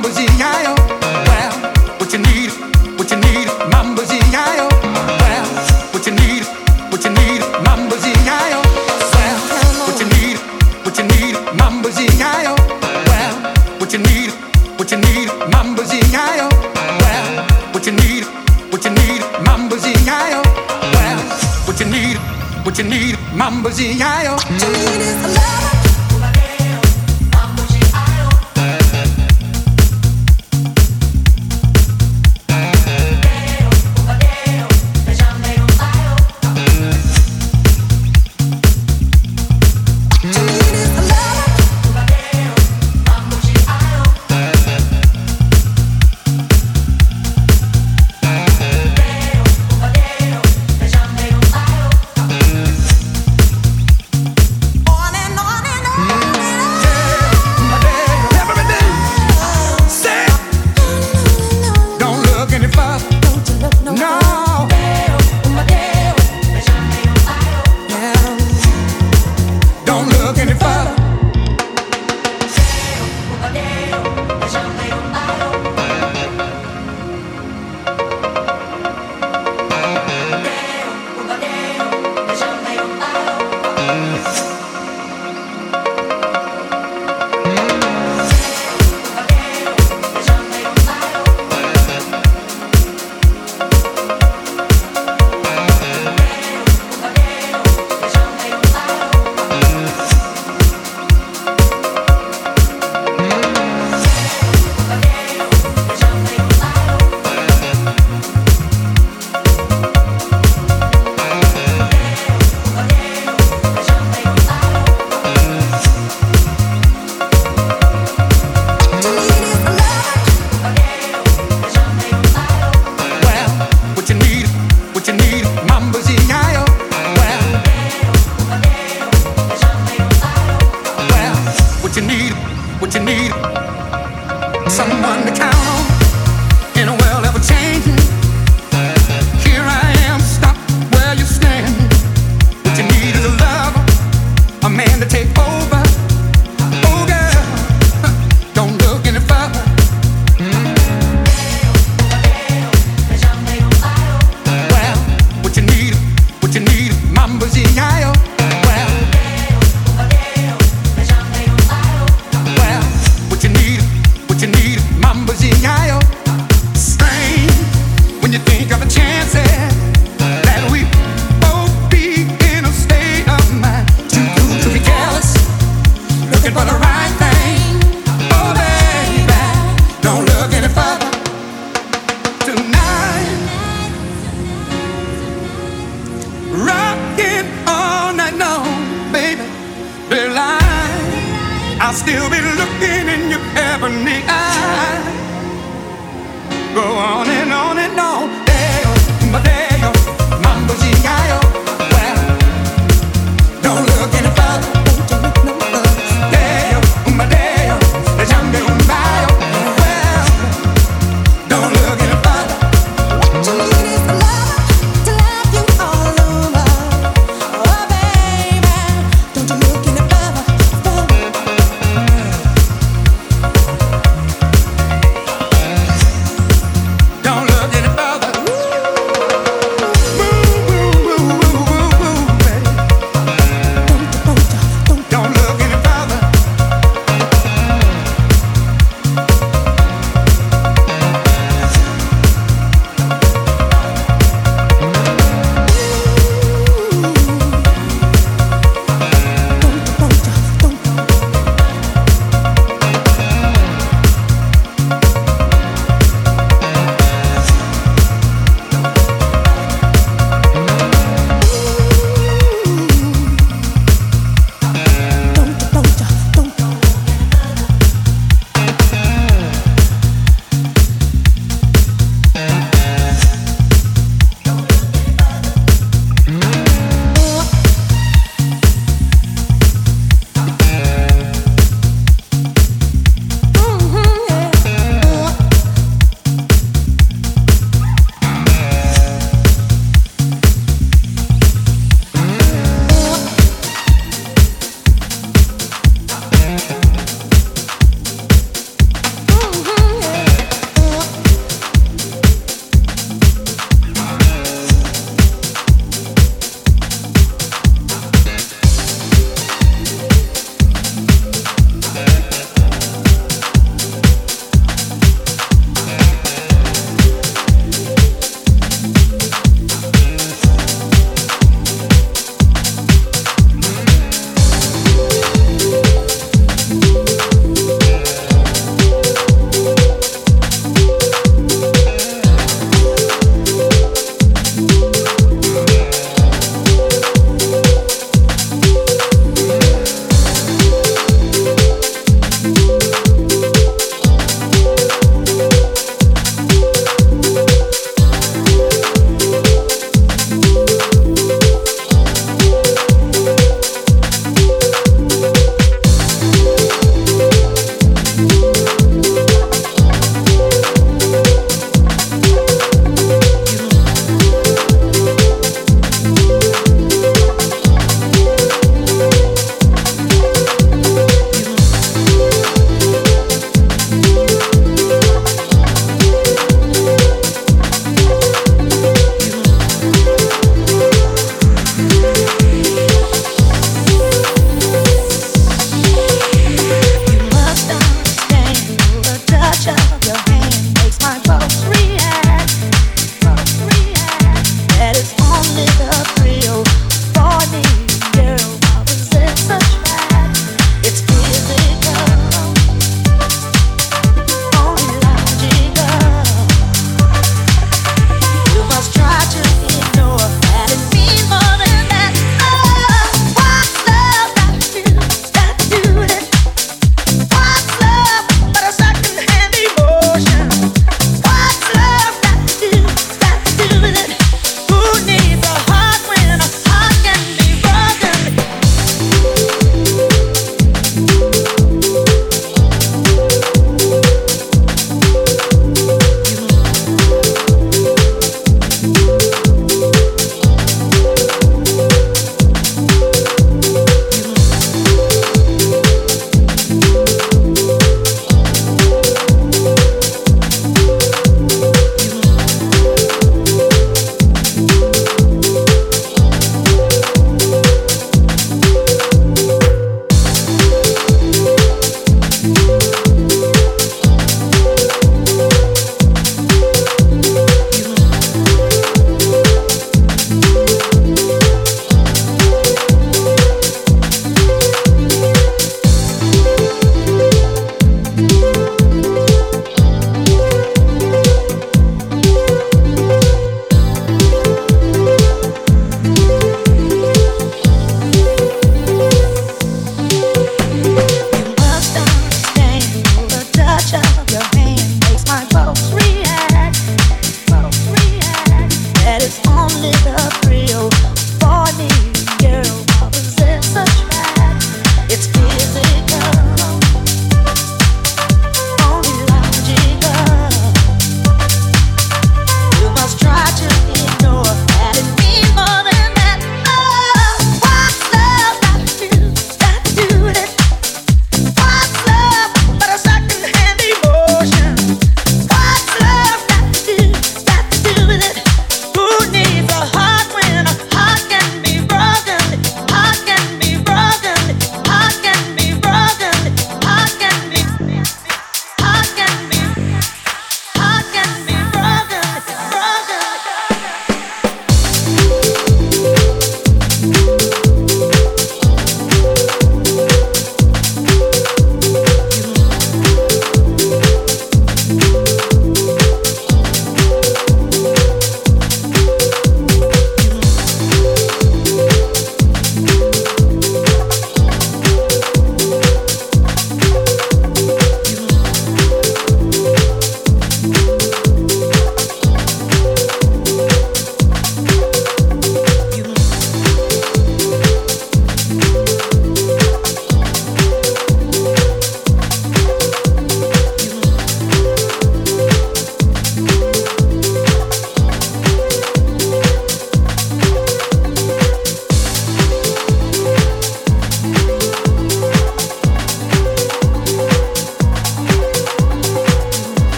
Well,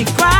she cried.